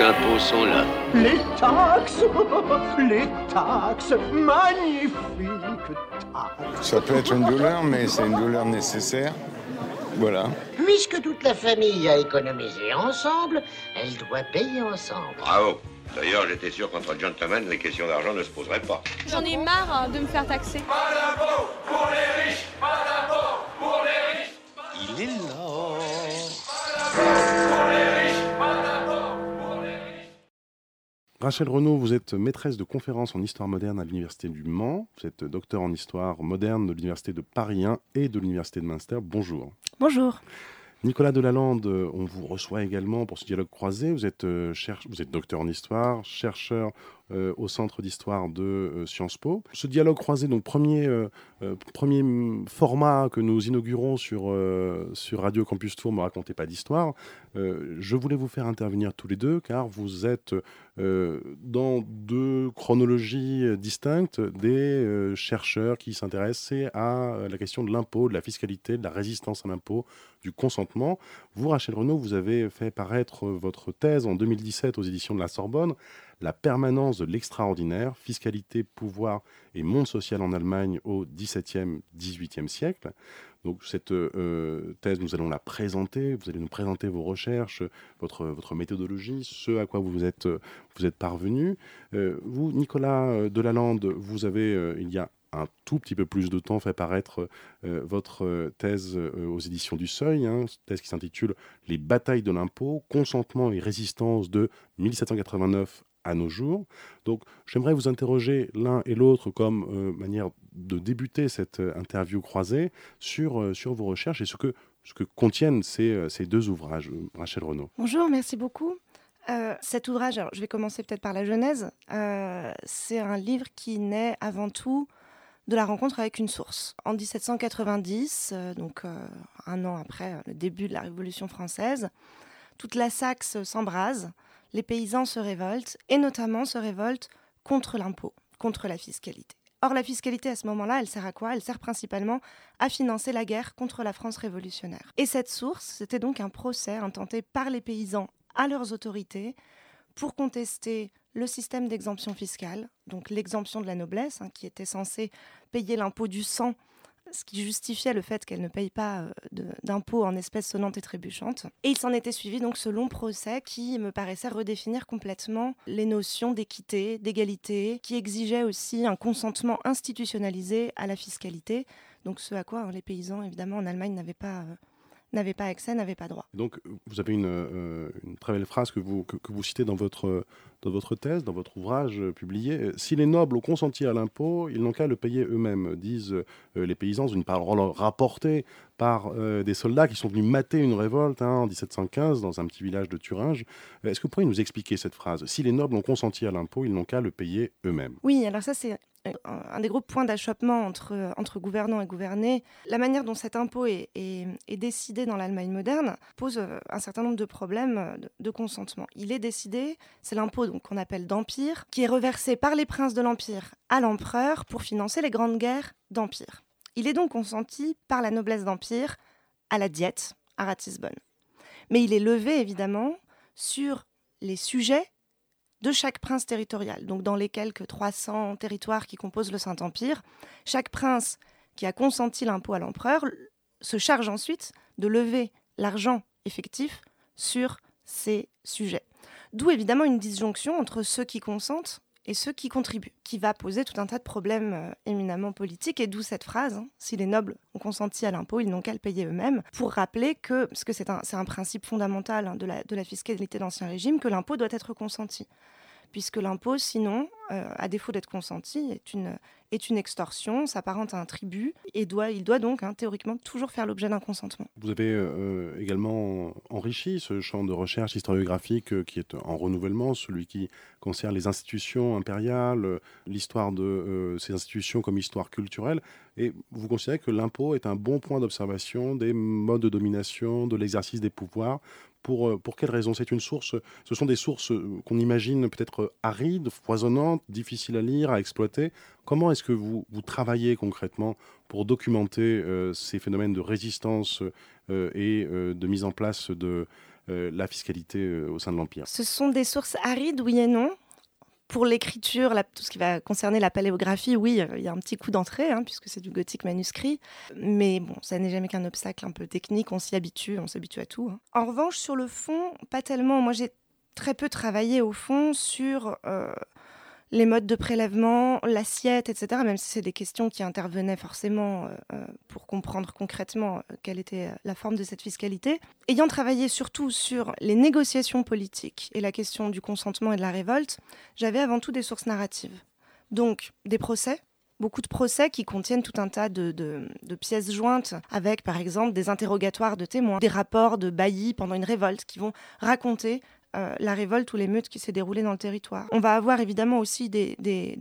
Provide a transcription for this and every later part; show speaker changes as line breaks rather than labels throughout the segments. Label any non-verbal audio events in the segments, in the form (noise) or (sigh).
impôts sont là.
Les taxes (laughs) Les taxes Magnifiques taxes
Ça peut être une douleur, mais c'est une douleur nécessaire. Voilà.
Puisque toute la famille a économisé ensemble, elle doit payer ensemble.
Bravo. D'ailleurs, j'étais sûr qu'entre gentlemen, les questions d'argent ne se poseraient pas.
J'en ai marre hein, de me faire taxer.
Il est là
Rachel Renaud, vous êtes maîtresse de conférences en histoire moderne à l'Université du Mans. Vous êtes docteur en histoire moderne de l'Université de Paris 1 et de l'Université de Münster. Bonjour.
Bonjour.
Nicolas Delalande, euh, on vous reçoit également pour ce dialogue croisé. Vous êtes, euh, cherche- vous êtes docteur en histoire, chercheur euh, au Centre d'histoire de euh, Sciences Po. Ce dialogue croisé, donc premier, euh, premier format que nous inaugurons sur, sur Radio Campus Tour, Me racontez pas d'histoire. Je voulais vous faire intervenir tous les deux car vous êtes dans deux chronologies distinctes des chercheurs qui s'intéressaient à la question de l'impôt, de la fiscalité, de la résistance à l'impôt, du consentement. Vous, Rachel Renaud, vous avez fait paraître votre thèse en 2017 aux éditions de la Sorbonne, La permanence de l'extraordinaire, fiscalité, pouvoir et monde social en Allemagne au XVIIe, XVIIIe siècle. Donc cette euh, thèse, nous allons la présenter, vous allez nous présenter vos recherches, votre, votre méthodologie, ce à quoi vous êtes, vous êtes parvenu. Euh, vous, Nicolas euh, Delalande, vous avez, euh, il y a un tout petit peu plus de temps, fait paraître euh, votre euh, thèse euh, aux éditions du Seuil, hein, thèse qui s'intitule Les batailles de l'impôt, consentement et résistance de 1789 à nos jours. Donc j'aimerais vous interroger l'un et l'autre comme euh, manière de débuter cette euh, interview croisée sur, euh, sur vos recherches et ce que, ce que contiennent ces, ces deux ouvrages, Rachel Renaud.
Bonjour, merci beaucoup. Cet ouvrage, je vais commencer peut-être par la genèse, c'est un livre qui naît avant tout de la rencontre avec une source. En 1790, euh, donc un an après le début de la Révolution française, toute la Saxe s'embrase, les paysans se révoltent, et notamment se révoltent contre l'impôt, contre la fiscalité. Or, la fiscalité, à ce moment-là, elle sert à quoi? Elle sert principalement à financer la guerre contre la France révolutionnaire. Et cette source, c'était donc un procès intenté par les paysans à leurs autorités pour contester le système d'exemption fiscale, donc l'exemption de la noblesse, hein, qui était censée payer l'impôt du sang, ce qui justifiait le fait qu'elle ne paye pas euh, de- d'impôt en espèces sonnantes et trébuchantes. Et il s'en était suivi donc ce long procès qui me paraissait redéfinir complètement les notions d'équité, d'égalité, qui exigeait aussi un consentement institutionnalisé à la fiscalité, donc ce à quoi hein, les paysans évidemment en Allemagne n'avaient pas, euh, n'avaient pas accès, n'avaient pas droit.
Donc, vous avez une, euh, une très belle phrase que vous, que, que vous citez dans votre, dans votre thèse, dans votre ouvrage euh, publié. Si les nobles ont consenti à l'impôt, ils n'ont qu'à le payer eux-mêmes, disent euh, les paysans, une parole rapportée par euh, des soldats qui sont venus mater une révolte hein, en 1715 dans un petit village de Thuringe. Est-ce que vous pourriez nous expliquer cette phrase? Si les nobles ont consenti à l'impôt, ils n'ont qu'à le payer eux-mêmes.
Oui, alors ça c'est un des gros points d'achoppement entre, gouvernants et gouvernés. La manière dont cet impôt est, est- décidé dans l'Allemagne moderne pose euh, un certain nombre de problèmes euh, de, de consentement. Il est décidé, c'est l'impôt qu'on appelle d'empire, qui est reversé par les princes de l'empire à l'empereur pour financer les grandes guerres d'empire. Il est donc consenti par la noblesse d'empire à la diète à Ratisbonne. Mais il est levé évidemment sur les sujets de chaque prince territorial. Donc dans les quelques 300 territoires qui composent le Saint-Empire, chaque prince qui a consenti l'impôt à l'empereur se charge ensuite de lever l'argent effectif sur ces sujets. D'où évidemment une disjonction entre ceux qui consentent et ceux qui contribuent, qui va poser tout un tas de problèmes euh, éminemment politiques, et d'où cette phrase, hein, si les nobles ont consenti à l'impôt, ils n'ont qu'à le payer eux-mêmes, pour rappeler que, parce que c'est un, principe fondamental hein, de, la, de la fiscalité d'Ancien Régime, que l'impôt doit être consenti. Puisque l'impôt, sinon, euh, à défaut d'être consenti, est une, est une extorsion, s'apparente à un tribut, et doit, il doit donc, hein, théoriquement, toujours faire l'objet d'un consentement.
Vous avez euh, également enrichi ce champ de recherche historiographique euh, qui est en renouvellement, celui qui concerne les institutions impériales, euh, l'histoire de euh, ces institutions comme histoire culturelle. Et vous considérez que l'impôt est un bon point d'observation des modes de domination, de l'exercice des pouvoirs. Pour, euh, quelles raisons C'est une source, ce sont des sources euh, qu'on imagine peut-être arides, foisonnantes, difficiles à lire, à exploiter. Comment est-ce que vous, vous travaillez concrètement pour documenter euh, ces phénomènes de résistance euh, et euh, de mise en place de, la fiscalité au sein de l'Empire?
Ce sont des sources arides, oui et non. Pour l'écriture, tout ce qui va concerner la paléographie, oui, il y a un petit coup d'entrée, hein, puisque c'est du gothique manuscrit. Mais bon, ça n'est jamais qu'un obstacle un peu technique, on s'y habitue, on s'habitue à tout. Hein. En revanche, sur le fond, pas tellement. Moi, j'ai très peu travaillé au fond sur les modes de prélèvement, l'assiette, etc., même si c'est des questions qui intervenaient forcément euh, euh, pour comprendre concrètement euh, quelle était la forme de cette fiscalité. Ayant travaillé surtout sur les négociations politiques et la question du consentement et de la révolte, j'avais avant tout des sources narratives. Donc des procès, beaucoup de procès qui contiennent tout un tas de, de, pièces jointes avec, par exemple, des interrogatoires de témoins, des rapports de baillis pendant une révolte qui vont raconter euh, la révolte ou l'émeute qui s'est déroulée dans le territoire. On va avoir évidemment aussi des,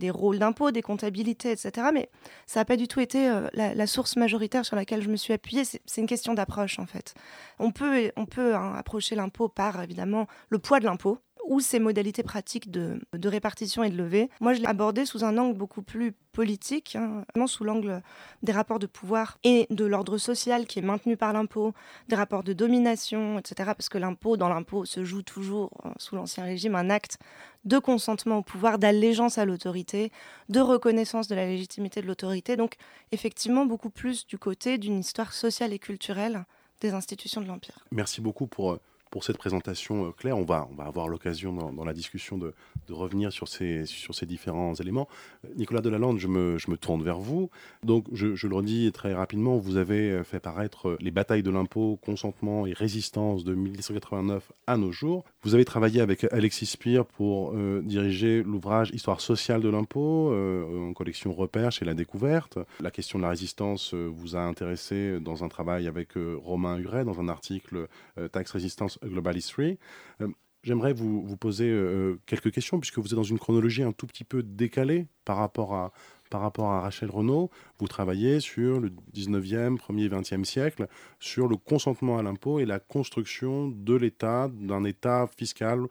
rôles d'impôts, des comptabilités, etc. Mais ça n'a pas du tout été euh, la, source majoritaire sur laquelle je me suis appuyée. C'est une question d'approche en fait. On peut, on peut hein, approcher l'impôt par évidemment le poids de l'impôt ou ses modalités pratiques de, répartition et de levée. Moi, je l'ai abordé sous un angle beaucoup plus politique, hein, sous l'angle des rapports de pouvoir et de l'ordre social qui est maintenu par l'impôt, des rapports de domination, etc. Parce que l'impôt, dans l'impôt, se joue toujours, euh, sous l'Ancien Régime, un acte de consentement au pouvoir, d'allégeance à l'autorité, de reconnaissance de la légitimité de l'autorité. Donc, effectivement, beaucoup plus du côté d'une histoire sociale et culturelle des institutions de l'Empire.
Merci beaucoup pour euh, pour cette présentation euh, claire. On va, on va avoir l'occasion dans, la discussion de, revenir sur ces, différents éléments. Euh, Nicolas Delalande, je me, je me tourne vers vous. Donc, je, le redis très rapidement, vous avez euh, fait paraître les batailles de l'impôt, consentement et résistance de 1789 à nos jours. Vous avez travaillé avec Alexis Spire pour diriger l'ouvrage Histoire sociale de l'impôt en collection Repères chez La Découverte. La question de la résistance vous a intéressé dans un travail avec Romain Huret, dans un article Taxe Résistance Global History. Euh, j'aimerais vous, vous poser euh, quelques questions, puisque vous êtes dans une chronologie un tout petit peu décalée par rapport à, par rapport à Rachel Renault. Vous travaillez sur le 19e, 1er, 20e siècle, sur le consentement à l'impôt et la construction de l'État, d'un État fiscal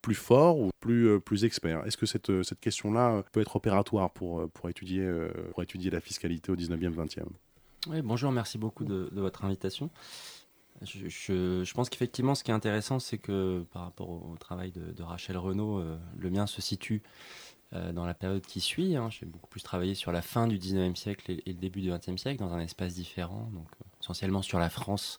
plus fort ou plus, euh, plus expert Est-ce que cette, cette question-là peut être opératoire pour, pour, étudier, pour étudier la fiscalité au 19e, 20e
Oui, bonjour, merci beaucoup de votre invitation. Je, pense qu'effectivement, ce qui est intéressant, c'est que par rapport au, travail de, Rachel Renault, euh, le mien se situe euh, dans la période qui suit. Hein. J'ai beaucoup plus travaillé sur la fin du 19e siècle et, le début du 20e siècle, dans un espace différent, donc euh, essentiellement sur la France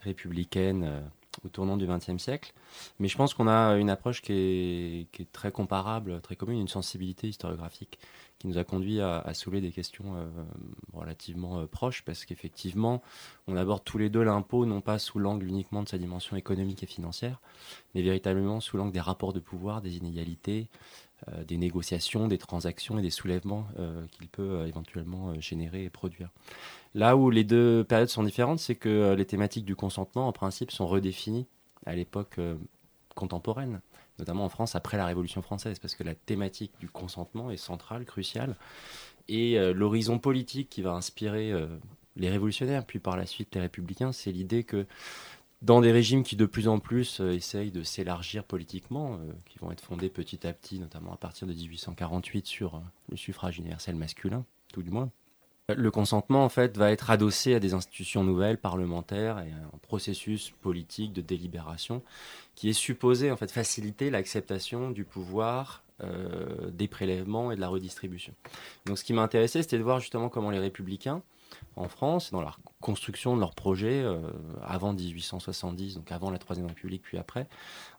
républicaine au tournant du XXe siècle. Mais je pense qu'on a une approche qui est, qui est, très comparable, très commune, une sensibilité historiographique qui nous a conduit à, soulever des questions euh, relativement euh, proches, parce qu'effectivement, on aborde tous les deux l'impôt, non pas sous l'angle uniquement de sa dimension économique et financière, mais véritablement sous l'angle des rapports de pouvoir, des inégalités, euh, des négociations, des transactions et des soulèvements qu'il peut éventuellement générer et produire. Là où les deux périodes sont différentes, c'est que les thématiques du consentement, en principe, sont redéfinies à l'époque contemporaine notamment en France après la Révolution française, parce que la thématique du consentement est centrale, cruciale. Et euh, l'horizon politique qui va inspirer euh, les révolutionnaires, puis par la suite les républicains, c'est l'idée que dans des régimes qui de plus en plus euh, essayent de s'élargir politiquement, qui vont être fondés petit à petit, notamment à partir de 1848 sur le suffrage universel masculin, tout du moins, le consentement, en fait, va être adossé à des institutions nouvelles, parlementaires, et un processus politique de délibération qui est supposé, en fait, faciliter l'acceptation du pouvoir, euh, des prélèvements et de la redistribution. Donc, ce qui m'a intéressé, c'était de voir justement comment les républicains, en France, dans la construction de leur projet, euh, avant 1870, donc avant la Troisième République, puis après,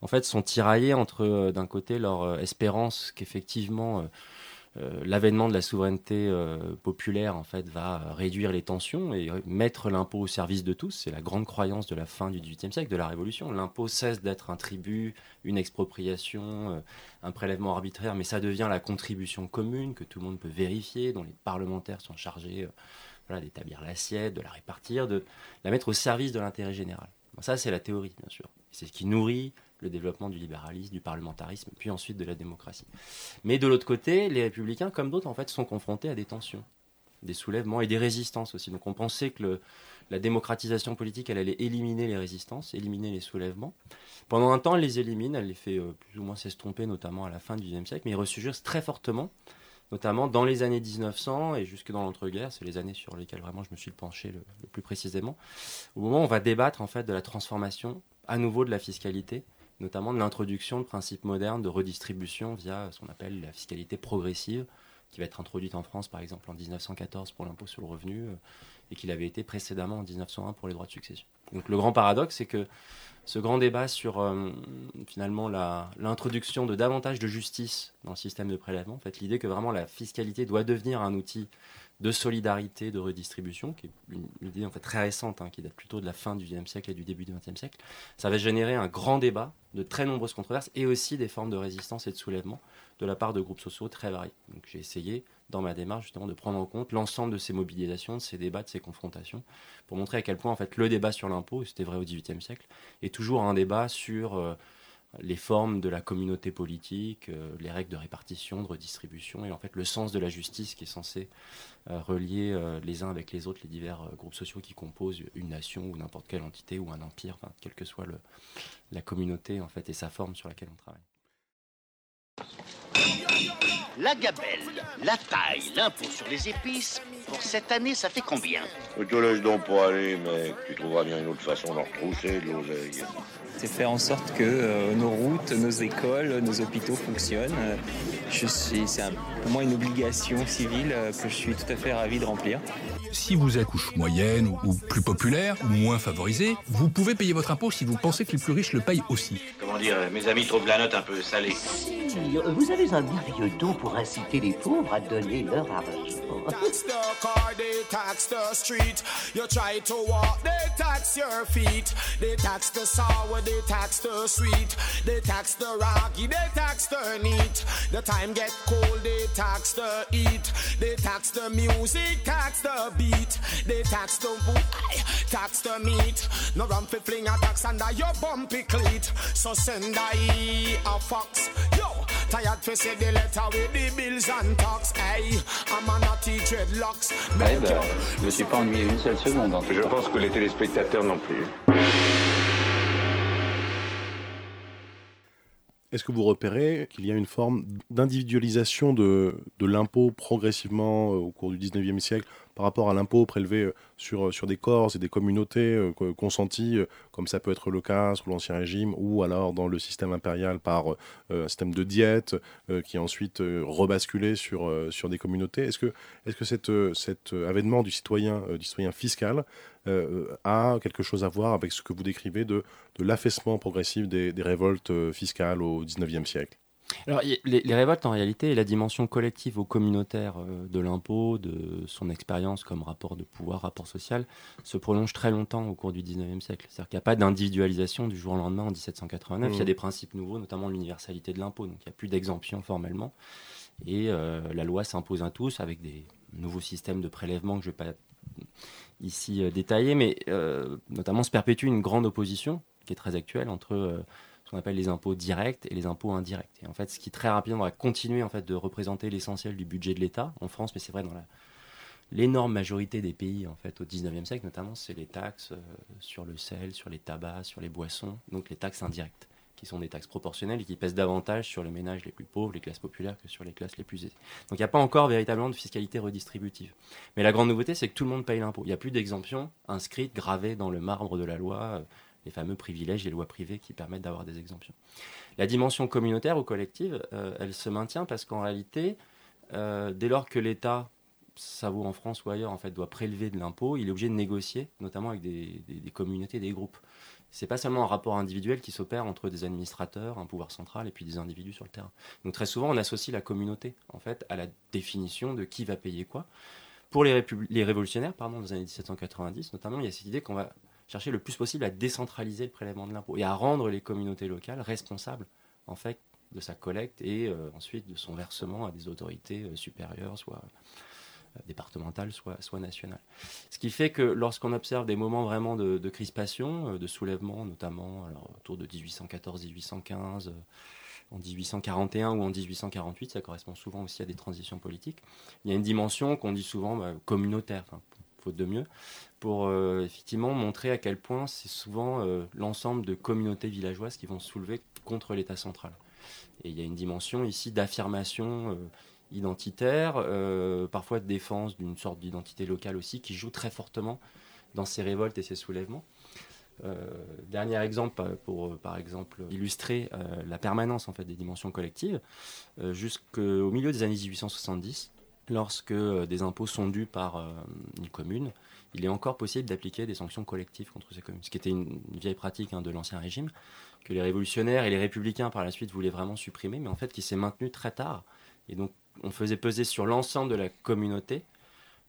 en fait, sont tiraillés entre, euh, d'un côté, leur espérance qu'effectivement l'avènement de la souveraineté euh, populaire en fait va réduire les tensions et mettre l'impôt au service de tous. C'est la grande croyance de la fin du XVIIIe siècle, de la Révolution. L'impôt cesse d'être un tribut, une expropriation, euh, un prélèvement arbitraire, mais ça devient la contribution commune que tout le monde peut vérifier, dont les parlementaires sont chargés d'établir l'assiette, de la répartir, de la mettre au service de l'intérêt général. ça, c'est la théorie, bien sûr. C'est ce qui nourrit le développement du libéralisme, du parlementarisme, puis ensuite de la démocratie. Mais de l'autre côté, les républicains, comme d'autres, en fait, sont confrontés à des tensions, des soulèvements et des résistances aussi. Donc on pensait que la démocratisation politique, elle allait éliminer les résistances, éliminer les soulèvements. Pendant un temps, elle les élimine, elle les fait euh, plus ou moins s'estomper, notamment à la fin du XIXe siècle, mais ils ressurgissent très fortement notamment dans les années 1900 et jusque dans l'entre-guerres, c'est les années sur lesquelles vraiment je me suis penché le, le, plus précisément, au moment où on va débattre en fait de la transformation à nouveau de la fiscalité, notamment de l'introduction de principes modernes de redistribution via ce qu'on appelle la fiscalité progressive, qui va être introduite en France par exemple en 1914 pour l'impôt sur le revenu euh, et qu'il avait été précédemment en 1901 pour les droits de succession. Donc le grand paradoxe, c'est que ce grand débat sur euh, finalement l'introduction de davantage de justice dans le système de prélèvement, en fait, l'idée que vraiment la fiscalité doit devenir un outil de solidarité, de redistribution, qui est une, idée en fait très récente, hein, qui date plutôt de la fin du XIXe siècle et du début du XXe siècle, ça va générer un grand débat, de très nombreuses controverses et aussi des formes de résistance et de soulèvement de la part de groupes sociaux très variés. Donc j'ai essayé dans ma démarche justement de prendre en compte l'ensemble de ces mobilisations, de ces débats, de ces confrontations, pour montrer à quel point en fait le débat sur l'impôt, c'était vrai au XVIIIe siècle, est toujours un débat sur euh, les formes de la communauté politique, euh, les règles de répartition, de redistribution, et en fait le sens de la justice qui est censé euh, relier les uns avec les autres les divers groupes sociaux qui composent une nation ou n'importe quelle entité ou un empire, enfin, quelle que soit le, la communauté en fait et sa forme sur laquelle on travaille.
La gabelle, la taille, l'impôt sur les épices, pour cette année, ça fait combien?
Je te laisse donc pour aller, mais tu trouveras bien une autre façon d'en retrousser de l'oseille.
C'est faire en sorte que euh, nos routes, nos écoles, nos hôpitaux fonctionnent. c'est pour moi une obligation civile euh, que je suis tout à fait ravi de remplir.
Si vous êtes couche moyenne ou plus populaire ou moins favorisé, vous pouvez payer votre impôt si vous pensez que les plus riches le payent aussi.
Comment dire, mes amis trouvent la note un peu salée.
Vous avez un merveilleux don pour inciter les pauvres à donner leur argent. (laughs)
Tax the car, they tax the to sweet. They tax the rocky, they tax the neat. The time get cold, they tax the heat. They tax the music, tax the beat. They tax the wood, tax the meat. No run fi fling a tax under your bumpy cleat. So send I a fox. Yo, tired fi say the letter with the bills and tax. Hey, I'm a naughty dreadlocks.
Ouais, bah, je me suis pas ennuyé une seule seconde. En
Je pense que les téléspectateurs non plus.
Est-ce que vous repérez qu'il y a une forme d'individualisation de, l'impôt progressivement euh, au cours du 19e siècle par rapport à l'impôt prélevé euh, sur, euh, sur des corps et des communautés co- consenties, comme ça peut être le cas sous l'Ancien Régime, ou alors dans le système impérial par un système de diète qui est ensuite rebasculé sur, des communautés? Est-ce que, cet avènement du citoyen, du citoyen fiscal euh, a quelque chose à voir avec ce que vous décrivez de, de l'affaissement progressif des, des révoltes euh, fiscales au 19e siècle
Alors, les, les révoltes, en réalité, et la dimension collective ou communautaire euh, de l'impôt, de son expérience comme rapport de pouvoir, rapport social, se prolonge très longtemps au cours du 19e siècle. C'est-à-dire qu'il n'y a pas d'individualisation du jour au lendemain en 1789. Il y a
Mhm.
des principes nouveaux, notamment l'universalité de l'impôt. Donc, il n'y a plus d'exemption formellement. Et euh, la loi s'impose à tous avec des nouveaux systèmes de prélèvement que je ne vais pas ici euh, détailler, mais euh, notamment se perpétue une grande opposition qui est très actuelle entre euh, ce qu'on appelle les impôts directs et les impôts indirects. Et en fait, ce qui très rapidement va continuer en fait de représenter l'essentiel du budget de l'État en France, mais c'est vrai dans l'énorme majorité des pays en fait au 19e siècle notamment, c'est les taxes sur le sel, sur les tabacs, sur les boissons, donc les taxes indirectes qui sont des taxes proportionnelles et qui pèsent davantage sur les ménages les plus pauvres, les classes populaires que sur les classes les plus aisées. Donc il n'y a pas encore véritablement de fiscalité redistributive. Mais la grande nouveauté, c'est que tout le monde paye l'impôt. Il n'y a plus d'exemption inscrite, gravée dans le marbre de la loi, euh, les fameux privilèges des lois privées qui permettent d'avoir des exemptions. La dimension communautaire ou collective, euh, elle se maintient parce qu'en réalité, euh, dès lors que l'État, ça vaut en France ou ailleurs, en fait, doit prélever de l'impôt, il est obligé de négocier, notamment avec des communautés, des groupes. C'est pas seulement un rapport individuel qui s'opère entre des administrateurs, un pouvoir central et puis des individus sur le terrain. Donc très souvent, on associe la communauté, en fait, à la définition de qui va payer quoi. Pour les, révolutionnaires, pardon, dans les années 1790, notamment, il y a cette idée qu'on va chercher le plus possible à décentraliser le prélèvement de l'impôt et à rendre les communautés locales responsables, en fait, de sa collecte et euh, ensuite de son versement à des autorités euh, supérieures, soit euh, départementales, soit, soit nationales. Ce qui fait que lorsqu'on observe des moments vraiment de, crispation, euh, de soulèvement, notamment alors, autour de 1814-1815, euh, en 1841 ou en 1848, ça correspond souvent aussi à des transitions politiques, il y a une dimension qu'on dit souvent bah, communautaire, faute de mieux, pour effectivement montrer à quel point c'est souvent l'ensemble de communautés villageoises qui vont se soulever contre l'État central. Et il y a une dimension ici d'affirmation identitaire, euh, parfois de défense d'une sorte d'identité locale aussi, qui joue très fortement dans ces révoltes et ces soulèvements. Euh, dernier exemple pour, par exemple, illustrer la permanence en fait, des dimensions collectives, jusqu'au milieu des années 1870, lorsque des impôts sont dus par une commune, il est encore possible d'appliquer des sanctions collectives contre ces communes, ce qui était une, vieille pratique hein, de l'Ancien Régime, que les révolutionnaires et les républicains par la suite voulaient vraiment supprimer, mais en fait qui s'est maintenu très tard. Et donc on faisait peser sur l'ensemble de la communauté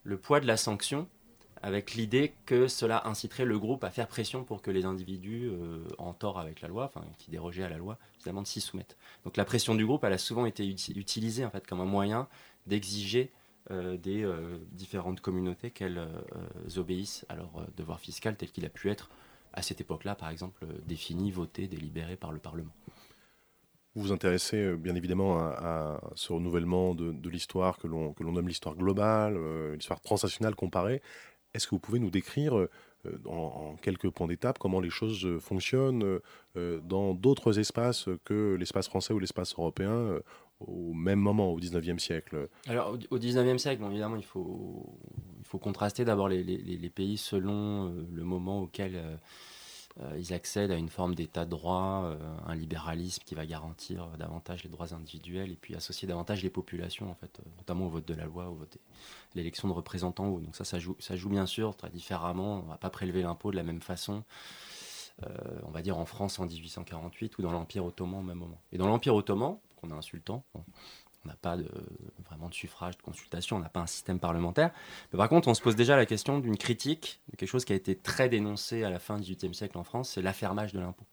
le poids de la sanction, avec l'idée que cela inciterait le groupe à faire pression pour que les individus euh, en tort avec la loi, enfin qui dérogeaient à la loi, évidemment, s'y soumettent. Donc la pression du groupe, elle a souvent été utilisée en fait comme un moyen d'exiger euh, des euh, différentes communautés qu'elles obéissent à leur devoir fiscal tel qu'il a pu être à cette époque-là, par exemple, défini, voté, délibéré par le Parlement.
Vous vous intéressez bien évidemment à, ce renouvellement de, l'histoire que l'on nomme l'histoire globale, l'histoire transnationale comparée. Est-ce que vous pouvez nous décrire en, quelques points d'étape comment les choses fonctionnent dans d'autres espaces que l'espace français ou l'espace européen au même moment, au 19e siècle?
Alors, au 19e siècle, évidemment, il faut, il faut contraster d'abord les, pays selon euh, le moment auquel euh, euh, ils accèdent à une forme d'état de droit, un libéralisme qui va garantir davantage les droits individuels et puis associer davantage les populations, en fait, notamment au vote de la loi, au vote l'élection de représentants. Donc ça, ça joue, bien sûr très différemment. On ne va pas prélever l'impôt de la même façon. on va dire en France en 1848 ou dans l'Empire ottoman au même moment. Et dans l'Empire ottoman, on a un sultan. On n'a pas de, vraiment de suffrage, de consultation, on n'a pas un système parlementaire. Mais par contre, on se pose déjà la question d'une critique, de quelque chose qui a été très dénoncé à la fin du XVIIIe siècle en France, c'est l'affermage de l'impôt.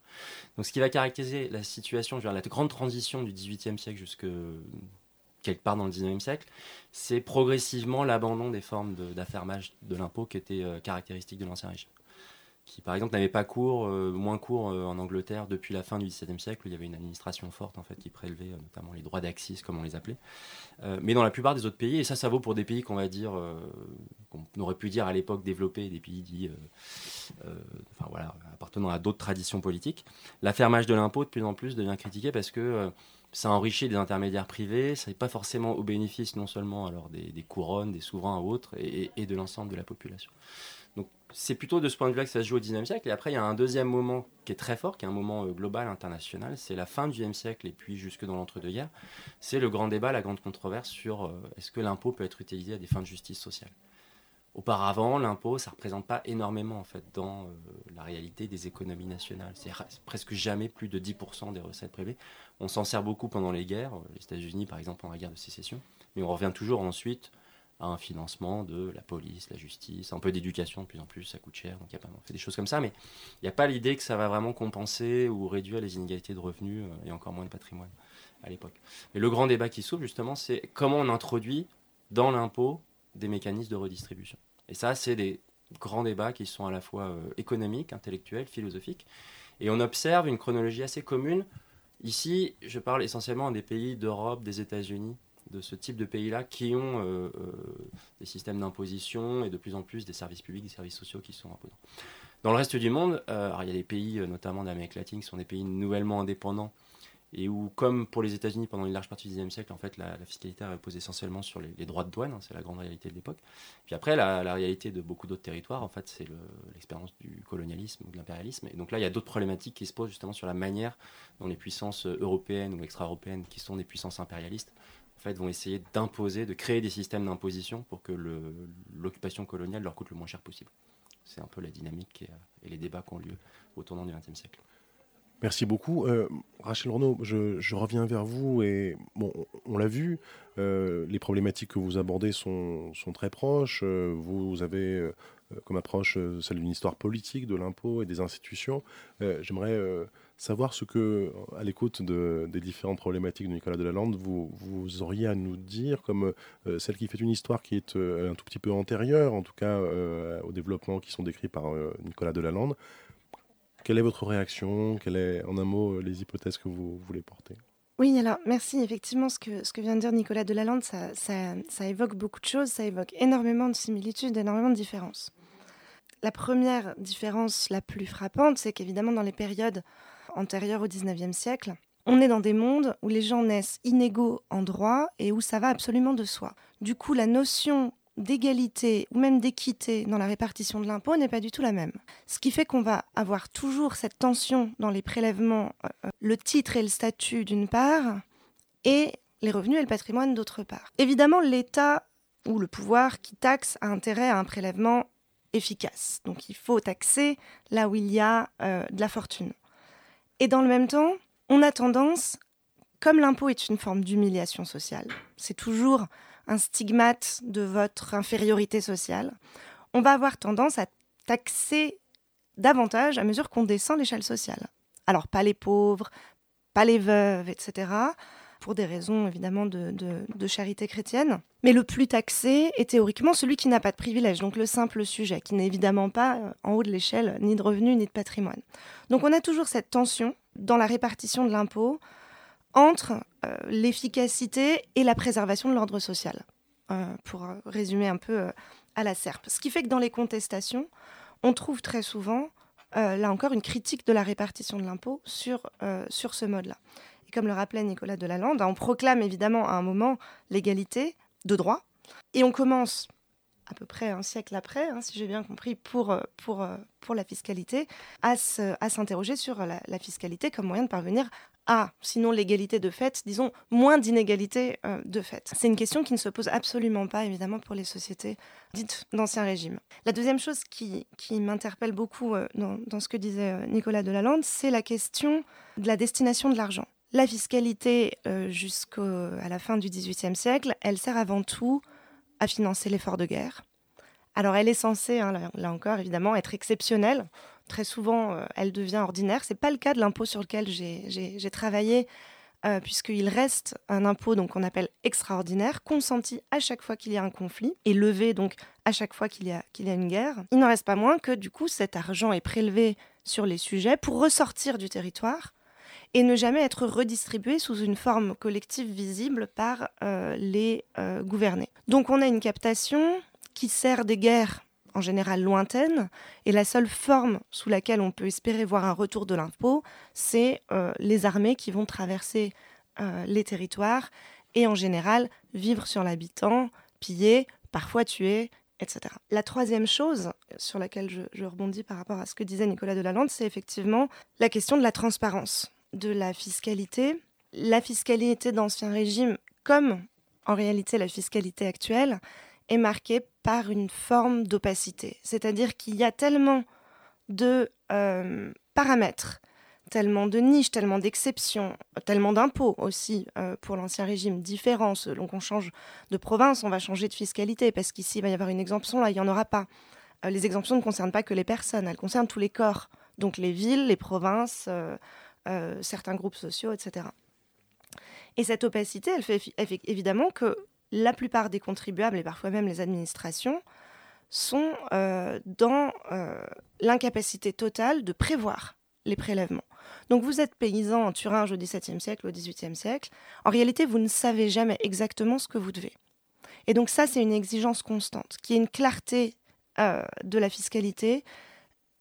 Donc ce qui va caractériser la situation, la grande transition du XVIIIe siècle jusque quelque part dans le XIXe siècle, c'est progressivement l'abandon des formes d'affermage de, l'impôt qui étaient euh, caractéristiques de l'Ancien Régime qui par exemple n'avait pas cours, euh, moins cours euh, en Angleterre depuis la fin du XVIIe siècle, où il y avait une administration forte en fait qui prélevait euh, notamment les droits d'axis comme on les appelait. mais dans la plupart des autres pays, et ça ça vaut pour des pays qu'on va dire, qu'on aurait pu dire à l'époque développés, des pays dits, enfin voilà, appartenant à d'autres traditions politiques, l'affermage de l'impôt de plus en plus devient critiqué parce que ça enrichit des intermédiaires privés, ça n'est pas forcément au bénéfice non seulement alors des, couronnes, des souverains ou autres, et, et de l'ensemble de la population. C'est plutôt de ce point de vue-là que ça se joue au XIXe siècle. Et après, il y a un deuxième moment qui est très fort, qui est un moment euh, global, international. C'est la fin du XXe siècle et puis jusque dans l'entre-deux-guerres. C'est le grand débat, la grande controverse sur euh, est-ce que l'impôt peut être utilisé à des fins de justice sociale? Auparavant, l'impôt, ça ne représente pas énormément en fait dans euh, la réalité des économies nationales. C'est presque jamais plus de 10% des recettes privées. On s'en sert beaucoup pendant les guerres, les États-Unis par exemple pendant la guerre de sécession, mais on revient toujours ensuite à un financement de la police, la justice, un peu d'éducation de plus en plus, ça coûte cher, donc il y a pas, on fait des choses comme ça, mais il n'y a pas l'idée que ça va vraiment compenser ou réduire les inégalités de revenus euh, et encore moins de patrimoine à l'époque. Mais le grand débat qui s'ouvre justement, c'est comment on introduit dans l'impôt des mécanismes de redistribution. Et ça, c'est des grands débats qui sont à la fois euh, économiques, intellectuels, philosophiques, et on observe une chronologie assez commune. Ici, je parle essentiellement des pays d'Europe, des États-Unis, de ce type de pays-là qui ont euh, euh, des systèmes d'imposition et de plus en plus des services publics, des services sociaux qui sont imposants. Dans le reste du monde, euh, il y a des pays, notamment d'Amérique latine, qui sont des pays nouvellement indépendants et où, comme pour les États-Unis pendant une large partie du XIXe siècle, en fait, la, fiscalité repose essentiellement sur les, droits de douane, hein, c'est la grande réalité de l'époque. Puis après, la, réalité de beaucoup d'autres territoires, en fait, c'est l'expérience du colonialisme ou de l'impérialisme. Et donc là, il y a d'autres problématiques qui se posent justement sur la manière dont les puissances européennes ou extra-européennes, qui sont des puissances impérialistes, en fait, vont essayer d'imposer, de créer des systèmes d'imposition pour que l'occupation coloniale leur coûte le moins cher possible. C'est un peu la dynamique et, les débats qui ont lieu au tournant du XXe siècle.
Merci beaucoup. Euh, Rachel Renaud, je, reviens vers vous et bon, on l'a vu, euh, les problématiques que vous abordez sont, très proches. Euh, vous avez comme approche celle d'une histoire politique de l'impôt et des institutions. J'aimerais savoir ce que, à l'écoute des différentes problématiques de Nicolas Delalande, vous, vous auriez à nous dire, comme euh, celle qui fait une histoire qui est euh, un tout petit peu antérieure, en tout cas euh, au développement qui sont décrits par Nicolas Delalande. Quelle est votre réaction? Quelle est, en un mot, les hypothèses que vous voulez porter?
Oui, alors merci. Effectivement, ce que, vient de dire Nicolas Delalande, ça évoque beaucoup de choses, ça évoque énormément de similitudes, énormément de différences. La première différence la plus frappante, c'est qu'évidemment, dans les périodes antérieure au XIXe siècle, on est dans des mondes où les gens naissent inégaux en droit et où ça va absolument de soi. Du coup, la notion d'égalité ou même d'équité dans la répartition de l'impôt n'est pas du tout la même. Ce qui fait qu'on va avoir toujours cette tension dans les prélèvements, euh, euh, le titre et le statut d'une part, et les revenus et le patrimoine d'autre part. Évidemment, l'État ou le pouvoir qui taxe a intérêt à un prélèvement efficace. Donc il faut taxer là où il y a euh, de la fortune. Et dans le même temps, on a tendance, comme l'impôt est une forme d'humiliation sociale, c'est toujours un stigmate de votre infériorité sociale, on va avoir tendance à taxer davantage à mesure qu'on descend l'échelle sociale. Alors pas les pauvres, pas les veuves, etc pour des raisons évidemment de, charité chrétienne. Mais le plus taxé est théoriquement celui qui n'a pas de privilège, donc le simple sujet, qui n'est évidemment pas euh, en haut de l'échelle ni de revenus ni de patrimoine. Donc on a toujours cette tension dans la répartition de l'impôt entre euh, l'efficacité et la préservation de l'ordre social, euh, pour résumer un peu à la serpe. Ce qui fait que dans les contestations, on trouve très souvent, là encore, une critique de la répartition de l'impôt sur, sur ce mode-là. Et comme le rappelait Nicolas Delalande, on proclame évidemment à un moment l'égalité de droit. Et on commence à peu près un siècle après, hein, si j'ai bien compris, pour, euh, pour, euh, pour la fiscalité, à s'interroger sur la, fiscalité comme moyen de parvenir à, sinon l'égalité de fait, disons moins d'inégalité euh, de fait. C'est une question qui ne se pose absolument pas, évidemment, pour les sociétés dites d'ancien régime. La deuxième chose qui, qui m'interpelle beaucoup dans, dans, ce que disait Nicolas Delalande, c'est la question de la destination de l'argent. La fiscalité, euh, jusqu'à la fin du XVIIIe siècle, elle sert avant tout à financer l'effort de guerre. Alors elle est censée, hein, là, encore évidemment, être exceptionnelle. Très souvent, euh, elle devient ordinaire. Ce n'est pas le cas de l'impôt sur lequel j'ai travaillé, euh, puisqu'il reste un impôt qu'on appelle extraordinaire, consenti à chaque fois qu'il y a un conflit et levé donc à chaque fois qu'il y a une guerre. Il n'en reste pas moins que du coup cet argent est prélevé sur les sujets pour ressortir du territoire et ne jamais être redistribué sous une forme collective visible par euh, les euh, gouvernés. Donc on a une captation qui sert des guerres en général lointaines, et la seule forme sous laquelle on peut espérer voir un retour de l'impôt, c'est euh, les armées qui vont traverser les territoires et en général vivre sur l'habitant, piller, parfois tuer, etc. La troisième chose sur laquelle je, je, rebondis par rapport à ce que disait Nicolas Delalande, c'est effectivement la question de la transparence de la fiscalité. La fiscalité d'Ancien Régime, comme en réalité la fiscalité actuelle, est marquée par une forme d'opacité. C'est-à-dire qu'il y a tellement de euh, paramètres, tellement de niches, tellement d'exceptions, tellement d'impôts aussi euh, pour l'Ancien Régime, différents selon qu'on change de province, on va changer de fiscalité, parce qu'ici il va y avoir une exemption, là il n'y en aura pas. Euh, les exemptions ne concernent pas que les personnes, elles concernent tous les corps, donc les villes, les provinces, euh, certains groupes sociaux, etc. Et cette opacité, elle fait évidemment que la plupart des contribuables, et parfois même les administrations, sont euh, dans euh, l'incapacité totale de prévoir les prélèvements. Donc vous êtes paysan en Thuringe au XVIIe siècle, au XVIIIe siècle. En réalité, vous ne savez jamais exactement ce que vous devez. Et donc ça, c'est une exigence constante, qui est une clarté de la fiscalité,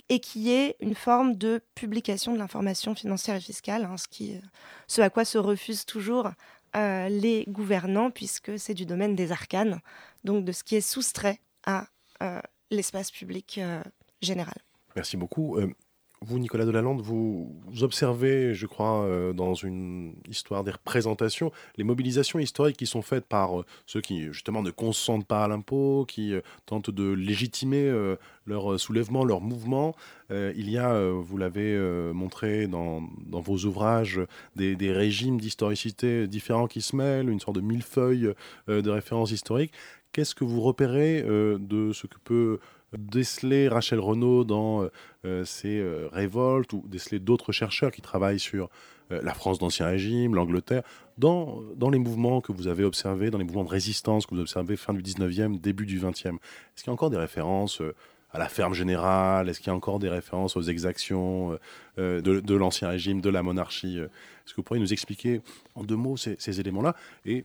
et qui est une forme de publication de l'information financière et fiscale, hein, ce, qui, ce à quoi se refusent toujours euh, les gouvernants, puisque c'est du domaine des arcanes, donc de ce qui est soustrait à euh, l'espace public euh, général.
Merci beaucoup. Vous, Nicolas Delalande, vous observez, je crois, euh, dans une histoire des représentations, les mobilisations historiques qui sont faites par euh, ceux qui, justement, ne consentent pas à l'impôt, qui euh, tentent de légitimer leur soulèvement, leur mouvement. il y a, vous l'avez montré dans, vos ouvrages, des régimes d'historicité différents qui se mêlent, une sorte de millefeuille de références historiques. Qu'est-ce que vous repérez de ce que peut déceler Rachel Renaud dans euh, euh, ses euh, révoltes ou déceler d'autres chercheurs qui travaillent sur la France d'Ancien Régime, l'Angleterre, dans, dans les mouvements que vous avez observés, dans les mouvements de résistance que vous observez fin du 19e, début du 20e. Est-ce qu'il y a encore des références la ferme générale Est-ce qu'il y a encore des références aux exactions de, de l'Ancien Régime, de la monarchie Est-ce que vous pourriez nous expliquer en deux mots ces, ces éléments-là et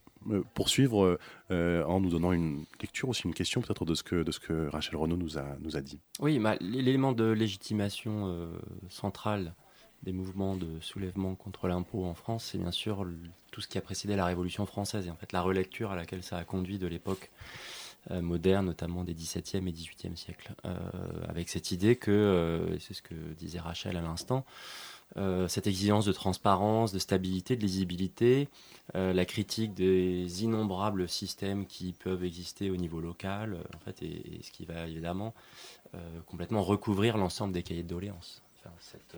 poursuivre euh, en nous donnant une lecture, aussi une question peut-être de, ce que, Rachel Renaud nous a, nous a dit.
Oui, bah, l'élément de légitimation euh, central des mouvements de soulèvement contre l'impôt en France, c'est bien sûr tout ce qui a précédé la Révolution française et en fait la relecture à laquelle ça a conduit de l'époque euh, moderne, notamment des XVIIe et XVIIIe siècles, euh, avec cette idée que, euh, c'est ce que disait Rachel à l'instant, cette exigence de transparence, de stabilité, de lisibilité, la critique des innombrables systèmes qui peuvent exister au niveau local, en fait, et, ce qui va évidemment complètement recouvrir l'ensemble des cahiers de doléances. cette,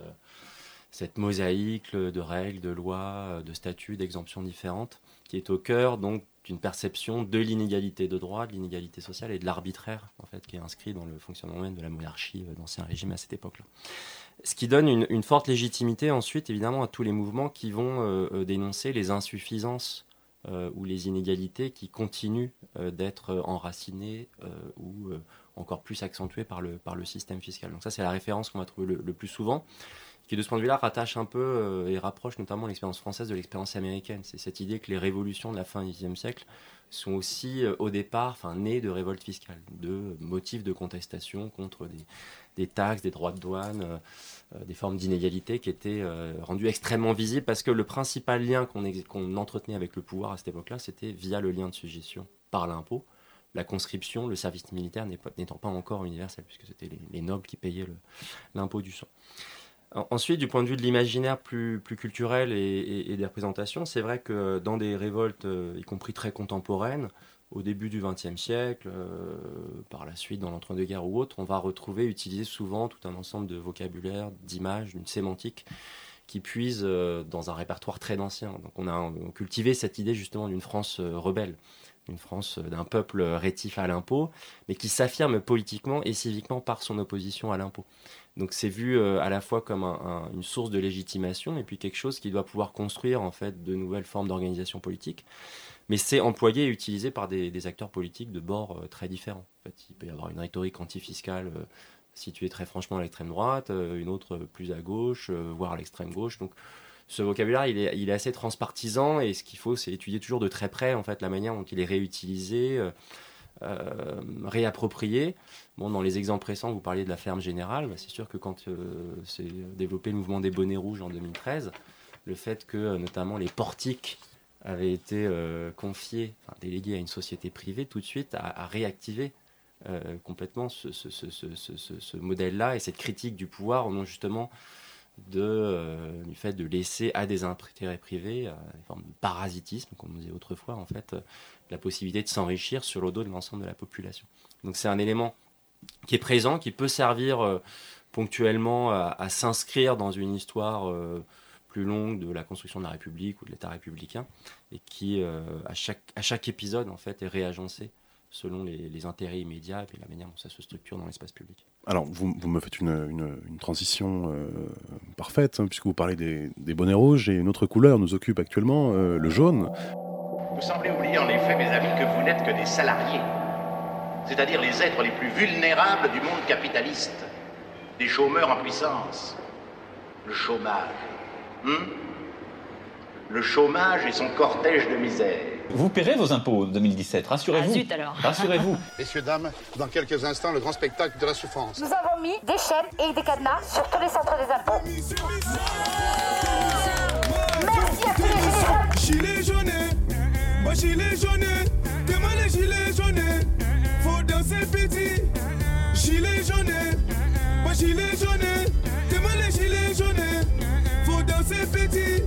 cette mosaïque de règles, de lois, de statuts, d'exemptions différentes, qui est au cœur donc d'une perception de l'inégalité de droit, de l'inégalité sociale et de l'arbitraire en fait qui est inscrit dans le fonctionnement même de la monarchie euh, d'ancien régime à cette époque-là. Ce qui donne une, forte légitimité ensuite évidemment à tous les mouvements qui vont euh, euh, dénoncer les insuffisances ou les inégalités qui continuent d'être enracinées ou encore plus accentuées par le, par le système fiscal. Donc ça c'est la référence qu'on va trouver le plus souvent qui de ce point de vue-là rattache un peu euh, et rapproche notamment l'expérience française de l'expérience américaine. C'est cette idée que les révolutions de la fin du XXe siècle sont aussi euh, au départ nées de révoltes fiscales, de motifs de contestation contre des, taxes, des droits de douane, euh, des formes d'inégalité qui étaient rendues extrêmement visibles parce que le principal lien qu'on entretenait avec le pouvoir à cette époque-là, c'était via le lien de suggestion par l'impôt la conscription, le service militaire n'étant pas encore universel, puisque c'était les, nobles qui payaient l'impôt du sang. Ensuite, du point de vue de l'imaginaire plus, culturel et, des représentations, c'est vrai que dans des révoltes, euh, y compris très contemporaines, au début du XXe siècle, euh, par la suite dans l'entre-deux-guerres ou autre, on va retrouver, utiliser souvent tout un ensemble de vocabulaire, d'images, d'une sémantique qui puise euh, dans un répertoire très ancien. Donc on a cultivé cette idée justement d'une France rebelle, une France d'un peuple rétif à l'impôt, mais qui s'affirme politiquement et civiquement par son opposition à l'impôt. Donc c'est vu euh, à la fois comme une source de légitimation et puis quelque chose qui doit pouvoir construire en fait de nouvelles formes d'organisation politique. Mais c'est employé et utilisé par des, acteurs politiques de bords euh, très différents. En fait, il peut y avoir une rhétorique antifiscale euh, située très franchement à l'extrême droite, une autre plus à gauche, voire à l'extrême gauche. Donc ce vocabulaire, il est, il est, assez transpartisan et ce qu'il faut, c'est étudier toujours de très près en fait la manière dont il est réutilisé. Euh, réapproprié. Bon, dans les exemples récents, vous parliez de la ferme générale. Bah, c'est sûr que quand euh, s'est développé le mouvement des bonnets rouges en 2013, le fait que euh, notamment les portiques avaient été confiés, enfin, délégués à une société privée, tout de suite a, réactivé complètement ce, modèle-là et cette critique du pouvoir au nom justement euh, du fait de laisser à des intérêts privés, une forme de parasitisme, comme on disait autrefois, en fait, euh, la possibilité de s'enrichir sur le dos de l'ensemble de la population. Donc c'est un élément qui est présent, qui peut servir euh, ponctuellement à, s'inscrire dans une histoire plus longue de la construction de la République ou de l'État républicain, et qui, à, chaque, à chaque épisode, en fait, est réagencé selon les, intérêts immédiats et la manière dont ça se structure dans l'espace public.
Alors, vous, me faites une, transition euh, parfaite, hein, puisque vous parlez des, bonnets rouges, et une autre couleur nous occupe actuellement, euh, le jaune.
Vous semblez oublier en effet, mes amis, que vous n'êtes que des salariés, c'est-à-dire les êtres les plus vulnérables du monde capitaliste, des chômeurs en puissance. Le chômage. Hmm le chômage et son cortège de misère.
Vous paierez vos impôts 2017, rassurez-vous.
Ah zut alors.
Rassurez-vous. (laughs)
Messieurs, dames, dans quelques instants, le grand spectacle de la souffrance.
Nous avons mis des chaînes et des cadenas sur tous les centres des impôts. Merci à tous les
gilet jaune, comment les gilets jaunes Faut danser petit. Gilet jaune, moi, gilet jaune, comment les gilets jaunes Faut danser petit.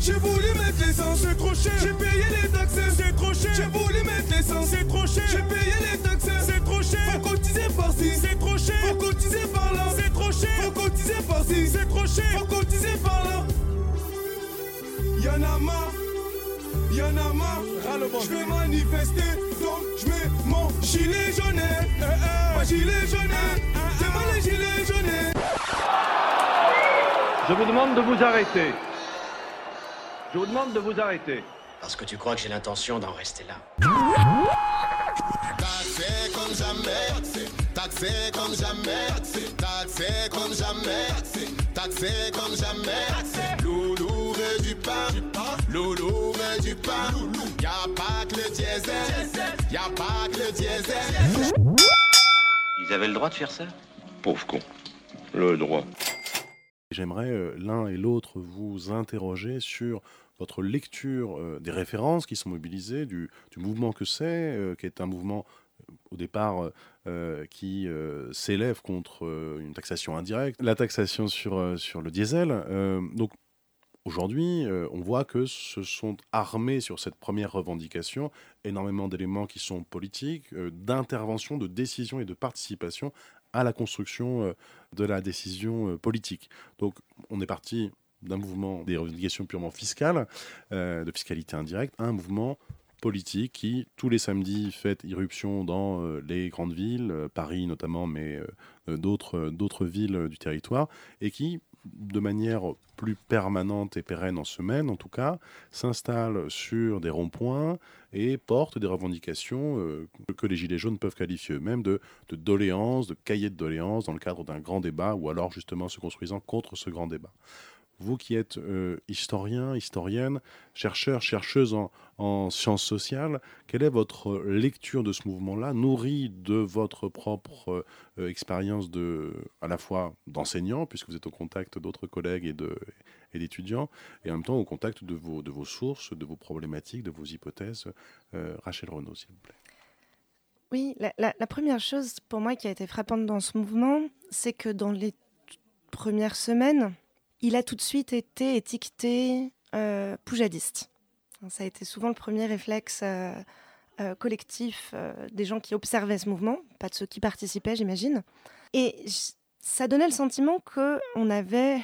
J'ai voulu mettre l'essence, c'est trop cher. J'ai payé les taxes, c'est trop cher. J'ai voulu mettre l'essence, c'est trop cher. J'ai payé les taxes, c'est trop cher. Faut cotiser par-ci, c'est trop cher. Faut cotiser par-là, c'est trop cher. Faut cotiser par-ci, c'est trop cher. Faut cotiser par-là. Y'en a marre, y'en a marre. Je vais manifester, donc je mets mon gilet jaune. Eh, eh. Ma gilet jaune, c'est moi les gilets jaunes.
Je vous demande de vous arrêter. Je vous demande de vous arrêter.
Parce que tu crois que j'ai l'intention d'en rester là.
Taxé comme jamais, taxé comme jamais, taxé comme jamais, taxé comme jamais. Loulou veut du pain, loulou veut du pain. Y'a pas que le diesel, y'a pas que le diesel.
Ils avaient le droit de faire ça? Pauvre con. Le droit.
J'aimerais euh, l'un et l'autre vous interroger sur votre lecture euh, des références qui sont mobilisées, du, du mouvement que c'est, euh, qui est un mouvement au départ euh, qui euh, s'élève contre euh, une taxation indirecte, la taxation sur, euh, sur le diesel. Donc aujourd'hui, on voit que se sont armés sur cette première revendication énormément d'éléments qui sont politiques, d'intervention, de décision et de participation à la construction de la décision politique. Donc on est parti d'un mouvement des revendications purement fiscales, de fiscalité indirecte, à un mouvement politique qui, tous les samedis, fait irruption dans euh, les grandes villes, euh, Paris notamment, mais euh, d'autres villes du territoire, et qui, de manière plus permanente et pérenne en semaine, en tout cas, s'installe sur des ronds-points et porte des revendications que les Gilets jaunes peuvent qualifier eux-mêmes de, de doléances, de cahiers de doléances dans le cadre d'un grand débat, ou alors justement se construisant contre ce grand débat. Vous qui êtes euh, historien, historienne, chercheur, chercheuse en, en sciences sociales, quelle est votre lecture de ce mouvement-là, nourrie de votre propre euh, expérience de, à la fois d'enseignant, puisque vous êtes au contact d'autres collègues et d'étudiants, et en même temps au contact de vos, sources, de vos problématiques, de vos hypothèses. Euh, Rachel Renaud, s'il vous plaît.
Oui, la, première chose pour moi qui a été frappante dans ce mouvement, c'est que dans les premières semaines, il a tout de suite été étiqueté euh, poujadiste. Ça a été souvent le premier réflexe euh, euh, collectif des gens qui observaient ce mouvement, pas de ceux qui participaient, j'imagine. Et ça donnait le sentiment qu'on avait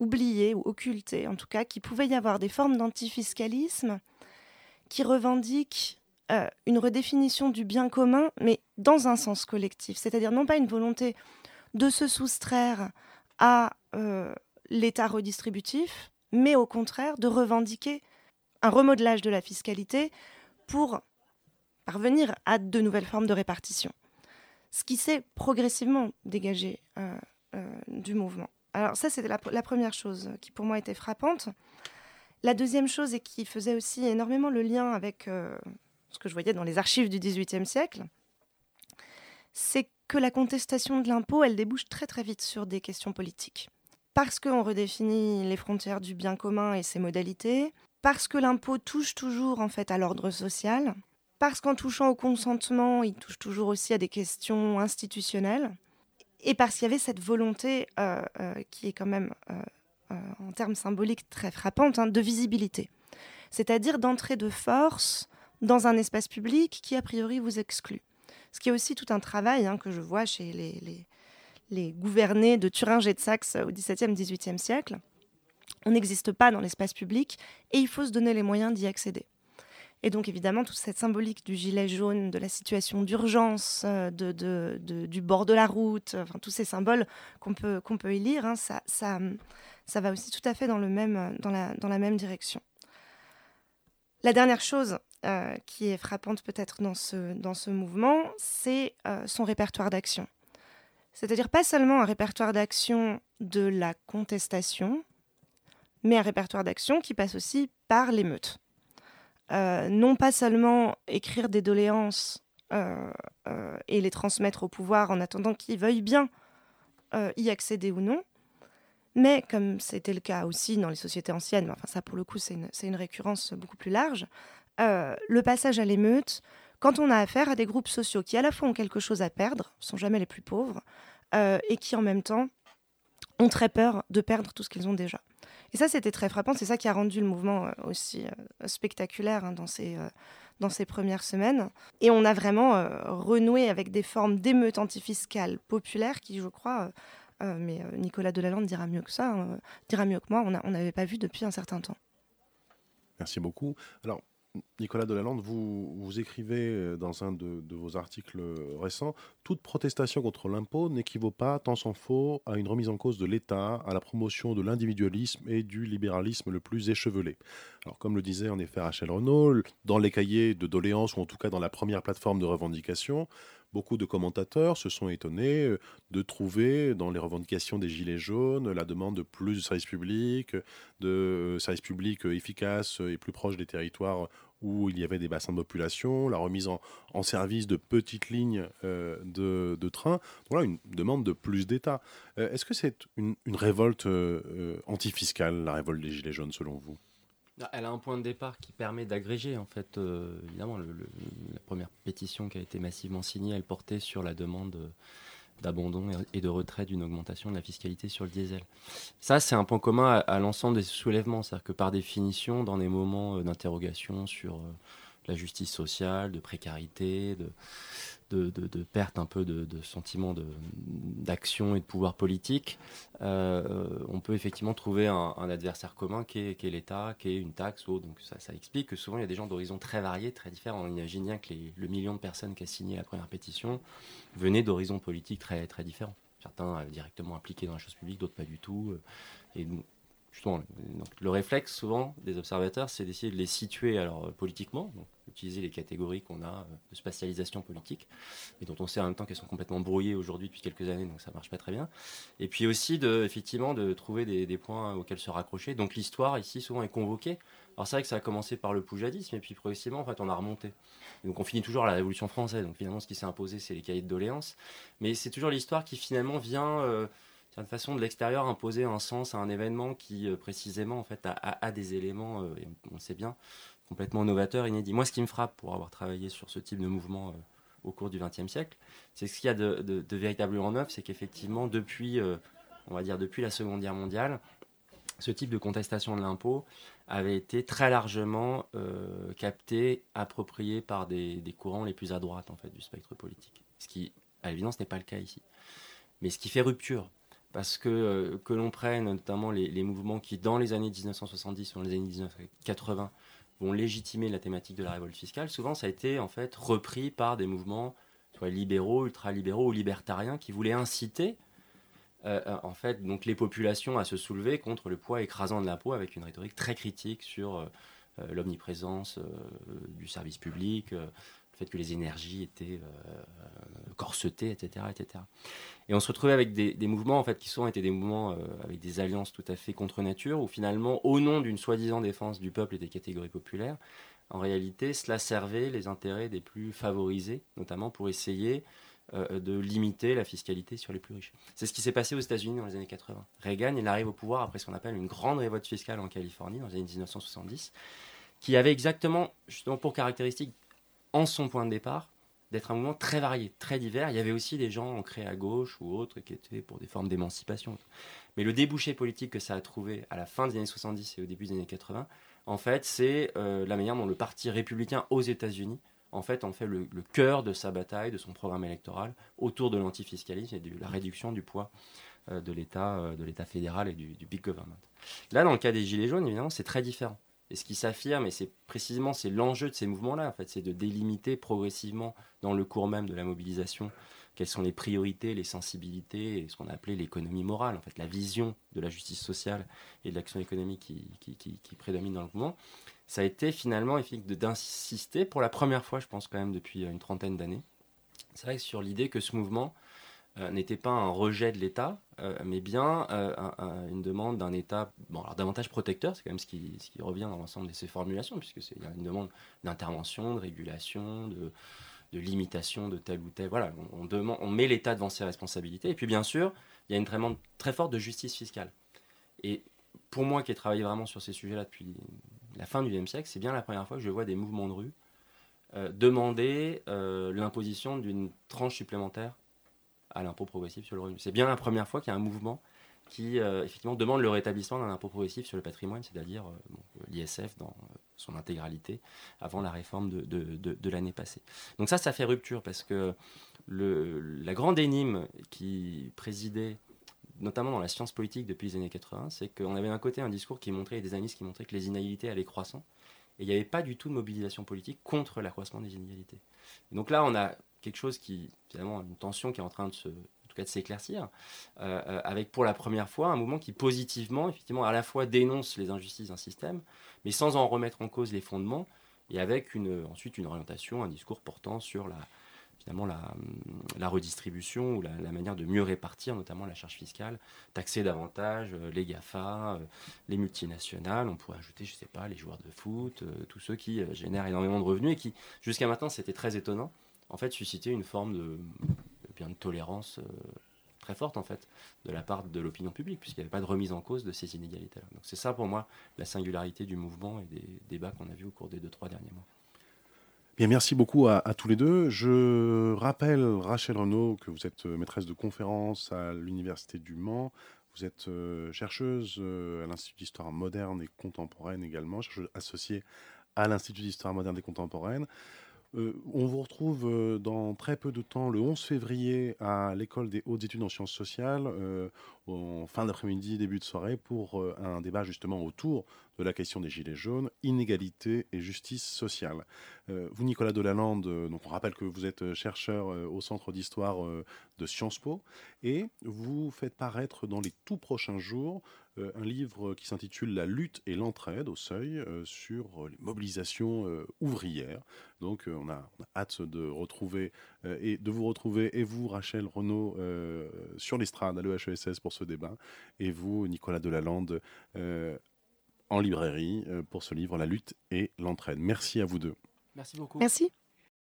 oublié ou occulté, en tout cas, qu'il pouvait y avoir des formes d'antifiscalisme qui revendiquent une redéfinition du bien commun, mais dans un sens collectif. C'est-à-dire non pas une volonté de se soustraire à l'État redistributif, mais au contraire de revendiquer un remodelage de la fiscalité pour parvenir à de nouvelles formes de répartition. Ce qui s'est progressivement dégagé euh, euh, du mouvement. Alors ça, c'était la, première chose qui pour moi était frappante. La deuxième chose, et qui faisait aussi énormément le lien avec euh, ce que je voyais dans les archives du XVIIIe siècle, c'est que la contestation de l'impôt, elle débouche très très vite sur des questions politiques. Parce qu'on redéfinit les frontières du bien commun et ses modalités, parce que l'impôt touche toujours en fait à l'ordre social, parce qu'en touchant au consentement, il touche toujours aussi à des questions institutionnelles, et parce qu'il y avait cette volonté euh, euh, qui est quand même, euh, en termes symboliques, très frappante, hein, de visibilité. C'est-à-dire d'entrer de force dans un espace public qui, a priori, vous exclut. Ce qui est aussi tout un travail hein, que je vois chez les, les gouvernés de Thuringe et de Saxe au XVIIe, XVIIIe siècle. On n'existe pas dans l'espace public et il faut se donner les moyens d'y accéder. Et donc évidemment, toute cette symbolique du gilet jaune, de la situation d'urgence, euh, de, du bord de la route, enfin tous ces symboles qu'on peut, qu'on peut y lire, hein, ça, ça, ça va aussi tout à fait dans, le même, dans, la, dans la même direction. La dernière chose euh, qui est frappante peut-être dans ce, dans ce mouvement, c'est euh, son répertoire d'action. C'est-à-dire pas seulement un répertoire d'action de la contestation, mais un répertoire d'action qui passe aussi par l'émeute. Euh, non pas seulement écrire des doléances euh, euh, et les transmettre au pouvoir en attendant qu'ils veuillent bien y accéder ou non, mais comme c'était le cas aussi dans les sociétés anciennes, enfin ça pour le coup c'est une, récurrence beaucoup plus large, le passage à l'émeute, quand on a affaire à des groupes sociaux qui à la fois ont quelque chose à perdre, sont jamais les plus pauvres, euh, et qui en même temps ont très peur de perdre tout ce qu'ils ont déjà. Et ça, c'était très frappant. C'est ça qui a rendu le mouvement euh, aussi euh, spectaculaire hein, dans, ces, dans ces premières semaines. Et on a vraiment renoué avec des formes d'émeute antifiscale populaire qui, je crois, mais Nicolas Delalande dira mieux que ça, hein, dira mieux que moi, on n'avait pas vu depuis un certain temps.
Merci beaucoup. Alors, Nicolas Delalande, vous, vous écrivez euh, dans un de, vos articles euh, récents Toute protestation contre l'impôt n'équivaut pas, tant s'en faut, à une remise en cause de l'État, à la promotion de l'individualisme et du libéralisme le plus échevelé. Alors, comme le disait en effet Rachel Renault, dans les cahiers de doléances, ou en tout cas dans la première plateforme de revendication, beaucoup de commentateurs se sont étonnés euh, de trouver dans les revendications des Gilets jaunes la demande de plus de services publics, de euh, services publics efficaces et plus proches des territoires où il y avait des bassins de population, la remise en, service de petites lignes euh, de, de train. Voilà une demande de plus d'État. Euh, Est-ce que c'est une, révolte euh, antifiscale, la révolte des Gilets jaunes, selon vous?
Elle a un point de départ qui permet d'agréger, en fait, euh, évidemment, la première pétition qui a été massivement signée, elle portait sur la demande euh, d'abandon et de retrait d'une augmentation de la fiscalité sur le diesel. Ça, c'est un point commun à, à l'ensemble des soulèvements, c'est-à-dire que par définition, dans des moments euh, d'interrogation sur la justice sociale, de précarité, de, de, perte un peu de, de sentiment d'action et de pouvoir politique, euh, on peut effectivement trouver un, adversaire commun qui est, l'État, qui est une taxe. ou. Donc ça, explique que souvent il y a des gens d'horizons très variés, très différents. On imagine bien que le million de personnes qui a signé la première pétition venaient d'horizons politiques très, très différents. Certains euh, directement impliqués dans la chose publique, d'autres pas du tout. euh, Et justement, donc, le réflexe souvent des observateurs, c'est d'essayer de les situer alors politiquement, utiliser les catégories qu'on a euh, de spatialisation politique, et dont on sait en même temps qu'elles sont complètement brouillées aujourd'hui depuis quelques années, donc ça marche pas très bien. Et puis aussi effectivement de trouver des, points auxquels se raccrocher. Donc l'histoire ici souvent est convoquée. Alors c'est vrai que ça a commencé par le poujadisme, et puis progressivement en fait on a remonté. Donc on finit toujours à la Révolution française. Donc finalement ce qui s'est imposé c'est les cahiers de doléances, mais c'est toujours l'histoire qui finalement vient euh, d'une façon de l'extérieur imposer un sens à un événement qui euh, précisément en fait a des éléments, euh, et on le sait bien, complètement novateurs, inédits. Moi ce qui me frappe pour avoir travaillé sur ce type de mouvement euh, au cours du XXe siècle, c'est ce qu'il y a de, véritablement neuf, c'est qu'effectivement depuis, euh, on va dire depuis la Seconde Guerre mondiale, ce type de contestation de l'impôt avait été très largement euh, capté, approprié par des, courants les plus à droite en fait du spectre politique. Ce qui, à l'évidence, n'est pas le cas ici. Mais ce qui fait rupture, parce que que l'on prenne notamment les, les mouvements qui, dans les années 1970 ou dans les années 1980, vont légitimer la thématique de la révolte fiscale, souvent ça a été en fait repris par des mouvements soit libéraux, ultralibéraux ou libertariens qui voulaient inciter euh, euh, en fait donc les populations à se soulever contre le poids écrasant de l'impôt avec une rhétorique très critique sur euh, l'omniprésence du service public, le fait que les énergies étaient euh, corsetées, etc., etc. Et on se retrouvait avec des, mouvements en fait qui souvent étaient des mouvements euh, avec des alliances tout à fait contre nature, où finalement, au nom d'une soi-disant défense du peuple et des catégories populaires, en réalité, cela servait les intérêts des plus favorisés, notamment pour essayer euh, de limiter la fiscalité sur les plus riches. C'est ce qui s'est passé aux États-Unis dans les années 80. Reagan, il arrive au pouvoir après ce qu'on appelle une grande révolte fiscale en Californie dans les années 1970, qui avait exactement, justement pour caractéristique, en son point de départ, d'être un mouvement très varié, très divers. Il y avait aussi des gens ancrés à gauche ou autres qui étaient pour des formes d'émancipation. Mais le débouché politique que ça a trouvé à la fin des années 70 et au début des années 80, en fait, c'est euh, la manière dont le Parti républicain aux États-Unis, en fait, en fait le, cœur de sa bataille, de son programme électoral, autour de l'antifiscalisme et de la réduction du poids euh, de l'État, euh, de l'État fédéral et du, du big government. Là, dans le cas des Gilets jaunes, évidemment, c'est très différent. Et ce qui s'affirme, et c'est précisément c'est l'enjeu de ces mouvements-là, en fait, c'est de délimiter progressivement dans le cours même de la mobilisation quelles sont les priorités, les sensibilités et ce qu'on a appelé l'économie morale, en fait, la vision de la justice sociale et de l'action économique qui, prédomine dans le mouvement. Ça a été finalement d'insister pour la première fois, je pense quand même depuis une trentaine d'années, c'est vrai sur l'idée que ce mouvement n'était pas un rejet de l'État, euh, mais bien euh, un- un- une demande d'un État bon, alors davantage protecteur, c'est quand même ce qui, revient dans l'ensemble de ces formulations, puisque c'est une demande d'intervention, de régulation, de, limitation de tel ou tel. Voilà, on, on on met l'État devant ses responsabilités. Et puis bien sûr, il y a une demande très forte de justice fiscale. Et pour moi qui ai travaillé vraiment sur ces sujets-là depuis la fin du XXe siècle, c'est bien la première fois que je vois des mouvements de rue euh, demander euh, l'imposition d'une tranche supplémentaire à l'impôt progressif sur le revenu. C'est bien la première fois qu'il y a un mouvement qui euh, effectivement demande le rétablissement d'un impôt progressif sur le patrimoine, c'est-à-dire euh, l'ISF dans euh, son intégralité avant la réforme de, de- de- l'année passée. Donc ça, ça fait rupture parce que le, la grande énigme qui présidait notamment dans la science politique depuis les années 80, c'est qu'on avait d'un côté un discours qui montrait, et des analyses qui montraient que les inégalités allaient croissant, et il n'y avait pas du tout de mobilisation politique contre l'accroissement des inégalités. Donc là, on a quelque chose qui, finalement, une tension qui est en train de se, cas de s'éclaircir, euh, euh, avec pour la première fois un mouvement qui positivement, effectivement, à la fois dénonce les injustices d'un système, mais sans en remettre en cause les fondements, et avec une, ensuite une orientation, un discours portant sur la, finalement la, la, redistribution ou la, manière de mieux répartir notamment la charge fiscale, taxer davantage euh, les GAFA, les multinationales, on pourrait ajouter, je sais pas, les joueurs de foot, tous ceux qui génèrent énormément de revenus et qui, jusqu'à maintenant, c'était très étonnant, en fait, suscitaient une forme de, bien, de tolérance très forte, en fait, de la part de l'opinion publique, puisqu'il n'y avait pas de remise en cause de ces inégalités-là. Donc c'est ça, pour moi, la singularité du mouvement et des débats qu'on a vus au cours des deux, trois derniers mois.
Bien, merci beaucoup à, tous les deux. Je rappelle, Rachel Renaud, que vous êtes euh, maîtresse de conférence à l'Université du Mans. Vous êtes euh, chercheuse euh, à l'Institut d'histoire moderne et contemporaine également, chercheuse associée à l'Institut d'histoire moderne et contemporaine. Euh, on vous retrouve euh, dans très peu de temps, le 11 février, à l'école des hautes études en sciences sociales, euh, en fin d'après-midi, début de soirée, pour un débat justement autour de la question des gilets jaunes, inégalité et justice sociale. vous, Nicolas Delalande, donc on rappelle que vous êtes chercheur au Centre d'histoire de Sciences Po, et vous faites paraître dans les tout prochains jours euh, un livre qui s'intitule La lutte et l'entraide au seuil euh, sur les mobilisations euh, ouvrières. Donc on a, hâte de retrouver et de vous retrouver et vous Rachel Renaud sur l'estrade à l'EHESS pour ce débat et vous Nicolas Delalande en librairie pour ce livre La lutte et l'entraide. Merci à vous deux.
Merci beaucoup.
Merci.